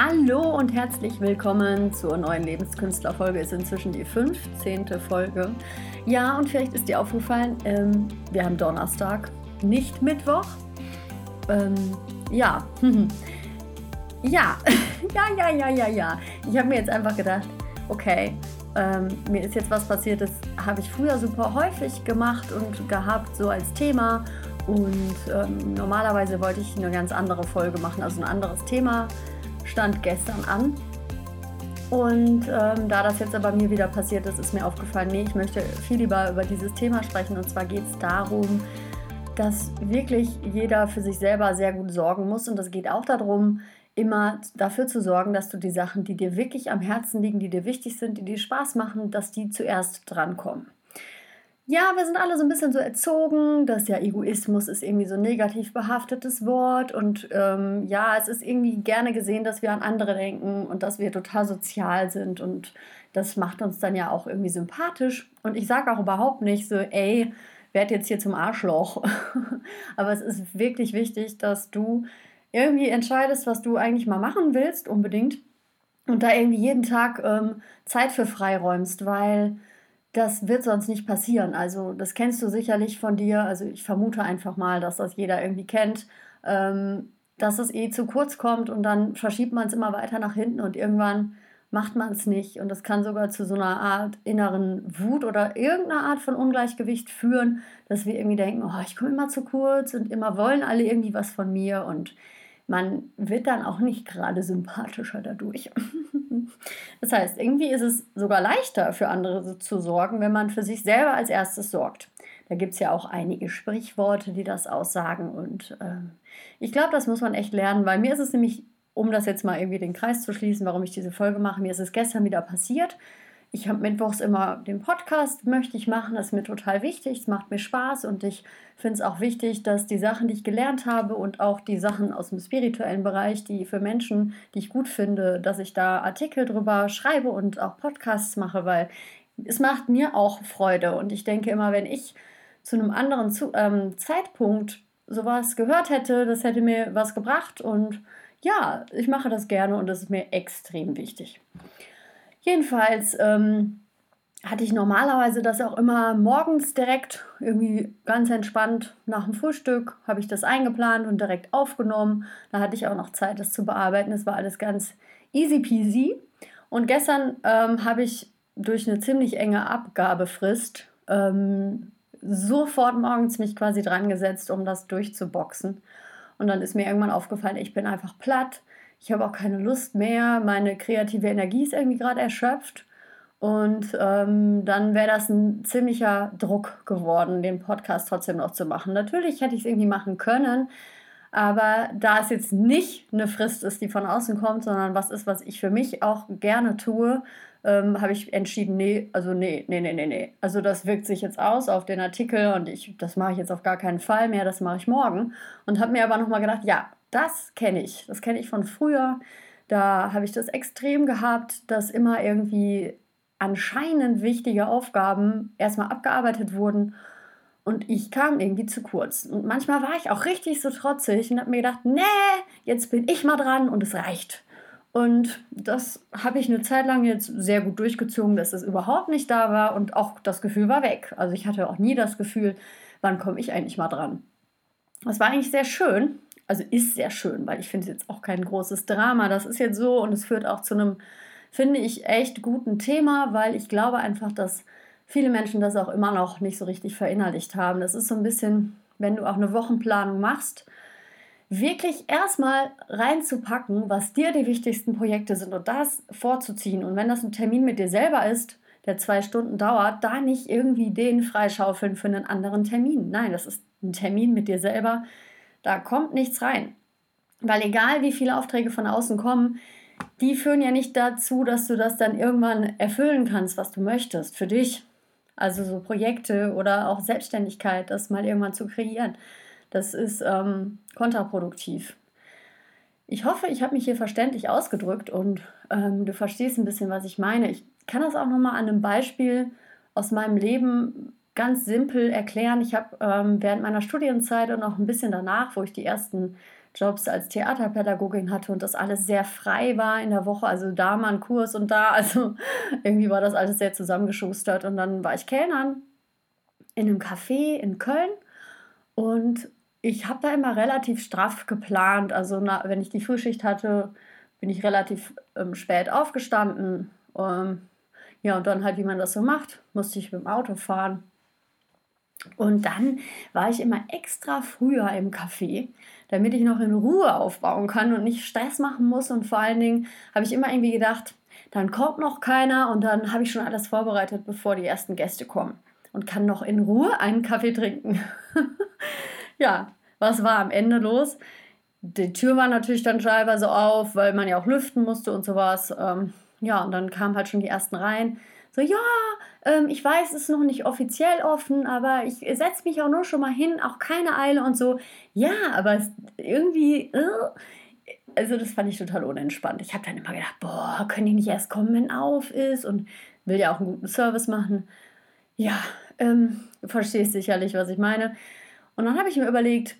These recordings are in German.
Hallo und herzlich willkommen zur neuen Lebenskünstlerfolge. Ist inzwischen die 15. Folge. Ja, und vielleicht ist dir aufgefallen, ähm, wir haben Donnerstag, nicht Mittwoch. Ähm, ja. ja, ja, ja, ja, ja, ja. Ich habe mir jetzt einfach gedacht, okay, ähm, mir ist jetzt was passiert, das habe ich früher super häufig gemacht und gehabt, so als Thema. Und ähm, normalerweise wollte ich eine ganz andere Folge machen, also ein anderes Thema stand gestern an. Und ähm, da das jetzt aber mir wieder passiert ist, ist mir aufgefallen, nee, ich möchte viel lieber über dieses Thema sprechen. Und zwar geht es darum, dass wirklich jeder für sich selber sehr gut sorgen muss. Und es geht auch darum, immer dafür zu sorgen, dass du die Sachen, die dir wirklich am Herzen liegen, die dir wichtig sind, die dir Spaß machen, dass die zuerst drankommen ja, wir sind alle so ein bisschen so erzogen, dass ja Egoismus ist irgendwie so ein negativ behaftetes Wort. Und ähm, ja, es ist irgendwie gerne gesehen, dass wir an andere denken und dass wir total sozial sind. Und das macht uns dann ja auch irgendwie sympathisch. Und ich sage auch überhaupt nicht so, ey, werd jetzt hier zum Arschloch, aber es ist wirklich wichtig, dass du irgendwie entscheidest, was du eigentlich mal machen willst, unbedingt. Und da irgendwie jeden Tag ähm, Zeit für freiräumst, weil das wird sonst nicht passieren. Also das kennst du sicherlich von dir. Also ich vermute einfach mal, dass das jeder irgendwie kennt, ähm, dass es eh zu kurz kommt und dann verschiebt man es immer weiter nach hinten und irgendwann macht man es nicht. Und das kann sogar zu so einer Art inneren Wut oder irgendeiner Art von Ungleichgewicht führen, dass wir irgendwie denken, oh, ich komme immer zu kurz und immer wollen alle irgendwie was von mir und man wird dann auch nicht gerade sympathischer dadurch. das heißt, irgendwie ist es sogar leichter für andere zu sorgen, wenn man für sich selber als erstes sorgt. Da gibt es ja auch einige Sprichworte, die das aussagen. Und äh, ich glaube, das muss man echt lernen, weil mir ist es nämlich, um das jetzt mal irgendwie den Kreis zu schließen, warum ich diese Folge mache, mir ist es gestern wieder passiert ich habe mittwochs immer den Podcast, möchte ich machen, das ist mir total wichtig, es macht mir Spaß und ich finde es auch wichtig, dass die Sachen, die ich gelernt habe und auch die Sachen aus dem spirituellen Bereich, die für Menschen, die ich gut finde, dass ich da Artikel drüber schreibe und auch Podcasts mache, weil es macht mir auch Freude und ich denke immer, wenn ich zu einem anderen zu ähm, Zeitpunkt sowas gehört hätte, das hätte mir was gebracht und ja, ich mache das gerne und das ist mir extrem wichtig. Jedenfalls ähm, hatte ich normalerweise das auch immer morgens direkt, irgendwie ganz entspannt nach dem Frühstück, habe ich das eingeplant und direkt aufgenommen. Da hatte ich auch noch Zeit, das zu bearbeiten. Es war alles ganz easy peasy. Und gestern ähm, habe ich durch eine ziemlich enge Abgabefrist ähm, sofort morgens mich quasi dran gesetzt, um das durchzuboxen. Und dann ist mir irgendwann aufgefallen, ich bin einfach platt ich habe auch keine Lust mehr, meine kreative Energie ist irgendwie gerade erschöpft. Und ähm, dann wäre das ein ziemlicher Druck geworden, den Podcast trotzdem noch zu machen. Natürlich hätte ich es irgendwie machen können, aber da es jetzt nicht eine Frist ist, die von außen kommt, sondern was ist, was ich für mich auch gerne tue, ähm, habe ich entschieden, nee, also nee, nee, nee, nee, nee. Also das wirkt sich jetzt aus auf den Artikel und ich, das mache ich jetzt auf gar keinen Fall mehr, das mache ich morgen. Und habe mir aber nochmal gedacht, ja, das kenne ich. Das kenne ich von früher. Da habe ich das extrem gehabt, dass immer irgendwie anscheinend wichtige Aufgaben erstmal abgearbeitet wurden und ich kam irgendwie zu kurz. Und manchmal war ich auch richtig so trotzig und habe mir gedacht, nee, jetzt bin ich mal dran und es reicht. Und das habe ich eine Zeit lang jetzt sehr gut durchgezogen, dass es überhaupt nicht da war und auch das Gefühl war weg. Also ich hatte auch nie das Gefühl, wann komme ich eigentlich mal dran. Das war eigentlich sehr schön, also ist sehr schön, weil ich finde es jetzt auch kein großes Drama. Das ist jetzt so und es führt auch zu einem, finde ich, echt guten Thema, weil ich glaube einfach, dass viele Menschen das auch immer noch nicht so richtig verinnerlicht haben. Das ist so ein bisschen, wenn du auch eine Wochenplanung machst, wirklich erstmal reinzupacken, was dir die wichtigsten Projekte sind und das vorzuziehen. Und wenn das ein Termin mit dir selber ist, der zwei Stunden dauert, da nicht irgendwie den freischaufeln für einen anderen Termin. Nein, das ist ein Termin mit dir selber, da kommt nichts rein. Weil egal wie viele Aufträge von außen kommen, die führen ja nicht dazu, dass du das dann irgendwann erfüllen kannst, was du möchtest für dich. Also so Projekte oder auch Selbstständigkeit, das mal irgendwann zu kreieren, das ist ähm, kontraproduktiv. Ich hoffe, ich habe mich hier verständlich ausgedrückt und ähm, du verstehst ein bisschen, was ich meine. Ich kann das auch nochmal an einem Beispiel aus meinem Leben ganz simpel erklären. Ich habe ähm, während meiner Studienzeit und auch ein bisschen danach, wo ich die ersten Jobs als Theaterpädagogin hatte und das alles sehr frei war in der Woche. Also da mal ein Kurs und da. Also irgendwie war das alles sehr zusammengeschustert. Und dann war ich Kellnern in einem Café in Köln und ich habe da immer relativ straff geplant. Also na, wenn ich die Frühschicht hatte, bin ich relativ ähm, spät aufgestanden. Ähm, ja, und dann halt, wie man das so macht, musste ich mit dem Auto fahren. Und dann war ich immer extra früher im Café, damit ich noch in Ruhe aufbauen kann und nicht Stress machen muss. Und vor allen Dingen habe ich immer irgendwie gedacht, dann kommt noch keiner und dann habe ich schon alles vorbereitet, bevor die ersten Gäste kommen und kann noch in Ruhe einen Kaffee trinken. ja, was war am Ende los? Die Tür war natürlich dann teilweise auf, weil man ja auch lüften musste und sowas. Ähm, ja, und dann kamen halt schon die ersten rein. So, ja, ähm, ich weiß, es ist noch nicht offiziell offen, aber ich setze mich auch nur schon mal hin, auch keine Eile und so. Ja, aber irgendwie, äh, also das fand ich total unentspannt. Ich habe dann immer gedacht, boah, können die nicht erst kommen, wenn auf ist und will ja auch einen guten Service machen. Ja, ähm, du verstehst sicherlich, was ich meine. Und dann habe ich mir überlegt,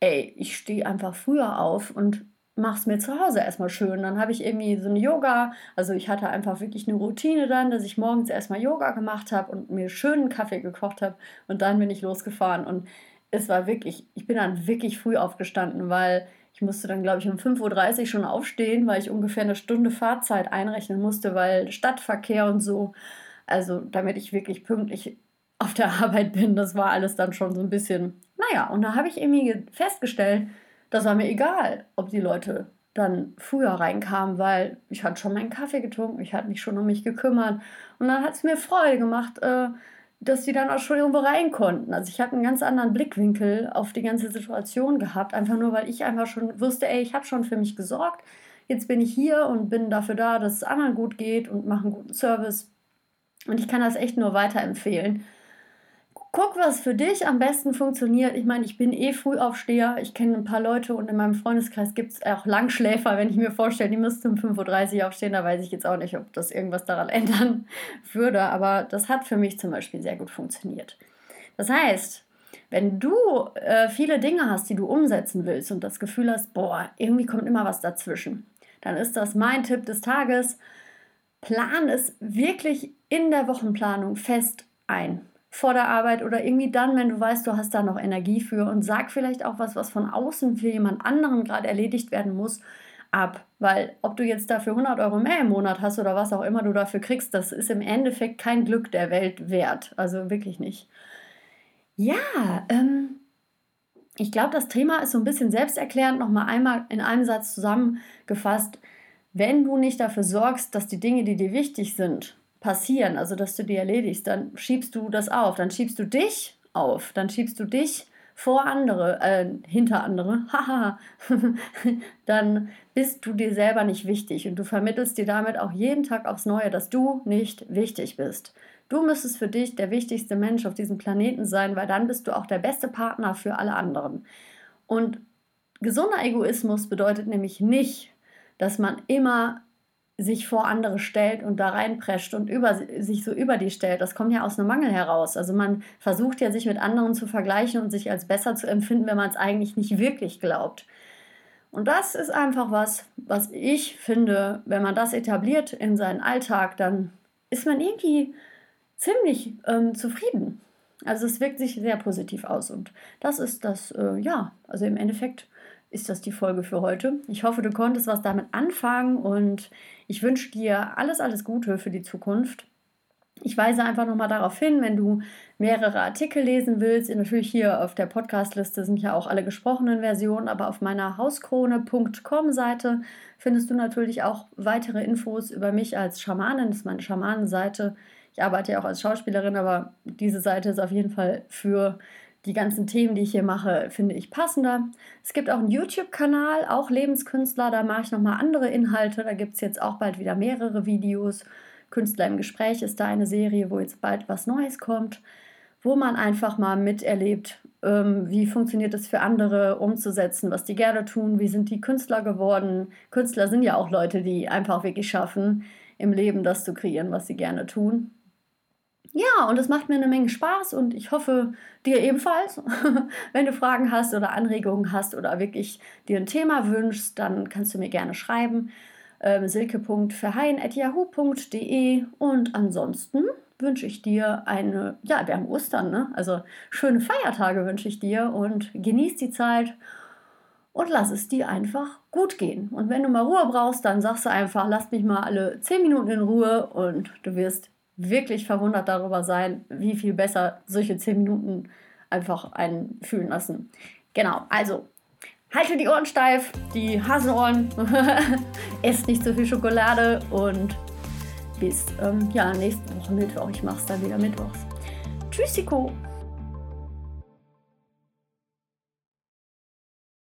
ey, ich stehe einfach früher auf und mache es mir zu Hause erstmal schön. Dann habe ich irgendwie so eine Yoga, also ich hatte einfach wirklich eine Routine dann, dass ich morgens erstmal Yoga gemacht habe und mir schönen Kaffee gekocht habe und dann bin ich losgefahren und es war wirklich, ich bin dann wirklich früh aufgestanden, weil ich musste dann, glaube ich, um 5.30 Uhr schon aufstehen, weil ich ungefähr eine Stunde Fahrzeit einrechnen musste, weil Stadtverkehr und so. Also damit ich wirklich pünktlich auf der Arbeit bin, das war alles dann schon so ein bisschen, naja, und da habe ich irgendwie festgestellt, das war mir egal, ob die Leute dann früher reinkamen, weil ich hatte schon meinen Kaffee getrunken, ich hatte mich schon um mich gekümmert und dann hat es mir Freude gemacht, äh, dass die dann auch schon irgendwo rein konnten. Also ich hatte einen ganz anderen Blickwinkel auf die ganze Situation gehabt, einfach nur, weil ich einfach schon wusste, ey, ich habe schon für mich gesorgt, jetzt bin ich hier und bin dafür da, dass es anderen gut geht und mache einen guten Service. Und ich kann das echt nur weiterempfehlen guck, was für dich am besten funktioniert. Ich meine, ich bin eh Frühaufsteher. Ich kenne ein paar Leute und in meinem Freundeskreis gibt es auch Langschläfer, wenn ich mir vorstelle, die müssten um 5.30 Uhr aufstehen. Da weiß ich jetzt auch nicht, ob das irgendwas daran ändern würde. Aber das hat für mich zum Beispiel sehr gut funktioniert. Das heißt, wenn du äh, viele Dinge hast, die du umsetzen willst und das Gefühl hast, boah, irgendwie kommt immer was dazwischen, dann ist das mein Tipp des Tages. Plan es wirklich in der Wochenplanung fest ein vor der Arbeit oder irgendwie dann, wenn du weißt, du hast da noch Energie für und sag vielleicht auch was, was von außen für jemand anderen gerade erledigt werden muss, ab. Weil ob du jetzt dafür 100 Euro mehr im Monat hast oder was auch immer du dafür kriegst, das ist im Endeffekt kein Glück der Welt wert. Also wirklich nicht. Ja, ähm, ich glaube, das Thema ist so ein bisschen selbsterklärend, nochmal einmal in einem Satz zusammengefasst. Wenn du nicht dafür sorgst, dass die Dinge, die dir wichtig sind, passieren, also dass du die erledigst, dann schiebst du das auf, dann schiebst du dich auf, dann schiebst du dich vor andere, äh, hinter andere, haha, dann bist du dir selber nicht wichtig und du vermittelst dir damit auch jeden Tag aufs Neue, dass du nicht wichtig bist. Du müsstest für dich der wichtigste Mensch auf diesem Planeten sein, weil dann bist du auch der beste Partner für alle anderen. Und gesunder Egoismus bedeutet nämlich nicht, dass man immer sich vor andere stellt und da reinprescht und über, sich so über die stellt. Das kommt ja aus einem Mangel heraus. Also man versucht ja, sich mit anderen zu vergleichen und sich als besser zu empfinden, wenn man es eigentlich nicht wirklich glaubt. Und das ist einfach was, was ich finde, wenn man das etabliert in seinen Alltag, dann ist man irgendwie ziemlich ähm, zufrieden. Also es wirkt sich sehr positiv aus und das ist das, äh, ja, also im Endeffekt ist das die Folge für heute. Ich hoffe, du konntest was damit anfangen und ich wünsche dir alles, alles Gute für die Zukunft. Ich weise einfach nochmal darauf hin, wenn du mehrere Artikel lesen willst. Natürlich hier auf der Podcast-Liste sind ja auch alle gesprochenen Versionen, aber auf meiner hauskrone.com-Seite findest du natürlich auch weitere Infos über mich als Schamanin. Das ist meine Schamanenseite. Ich arbeite ja auch als Schauspielerin, aber diese Seite ist auf jeden Fall für die ganzen Themen, die ich hier mache, finde ich passender. Es gibt auch einen YouTube-Kanal, auch Lebenskünstler, da mache ich nochmal andere Inhalte. Da gibt es jetzt auch bald wieder mehrere Videos. Künstler im Gespräch ist da eine Serie, wo jetzt bald was Neues kommt, wo man einfach mal miterlebt, ähm, wie funktioniert es für andere umzusetzen, was die gerne tun, wie sind die Künstler geworden. Künstler sind ja auch Leute, die einfach wirklich schaffen, im Leben das zu kreieren, was sie gerne tun. Ja, und es macht mir eine Menge Spaß und ich hoffe dir ebenfalls. Wenn du Fragen hast oder Anregungen hast oder wirklich dir ein Thema wünschst, dann kannst du mir gerne schreiben. Ähm, silke.verheyen.yahoo.de und ansonsten wünsche ich dir eine, ja, wir haben Ostern, ne? Also schöne Feiertage wünsche ich dir und genieß die Zeit und lass es dir einfach gut gehen. Und wenn du mal Ruhe brauchst, dann sagst du einfach, lass mich mal alle 10 Minuten in Ruhe und du wirst wirklich verwundert darüber sein, wie viel besser solche 10 Minuten einfach einen fühlen lassen. Genau, also halte die Ohren steif, die Hasenohren, esst nicht so viel Schokolade und bis ähm, ja, nächste Woche Mittwoch. Ich mache es dann wieder Mittwochs. Tschüssiko!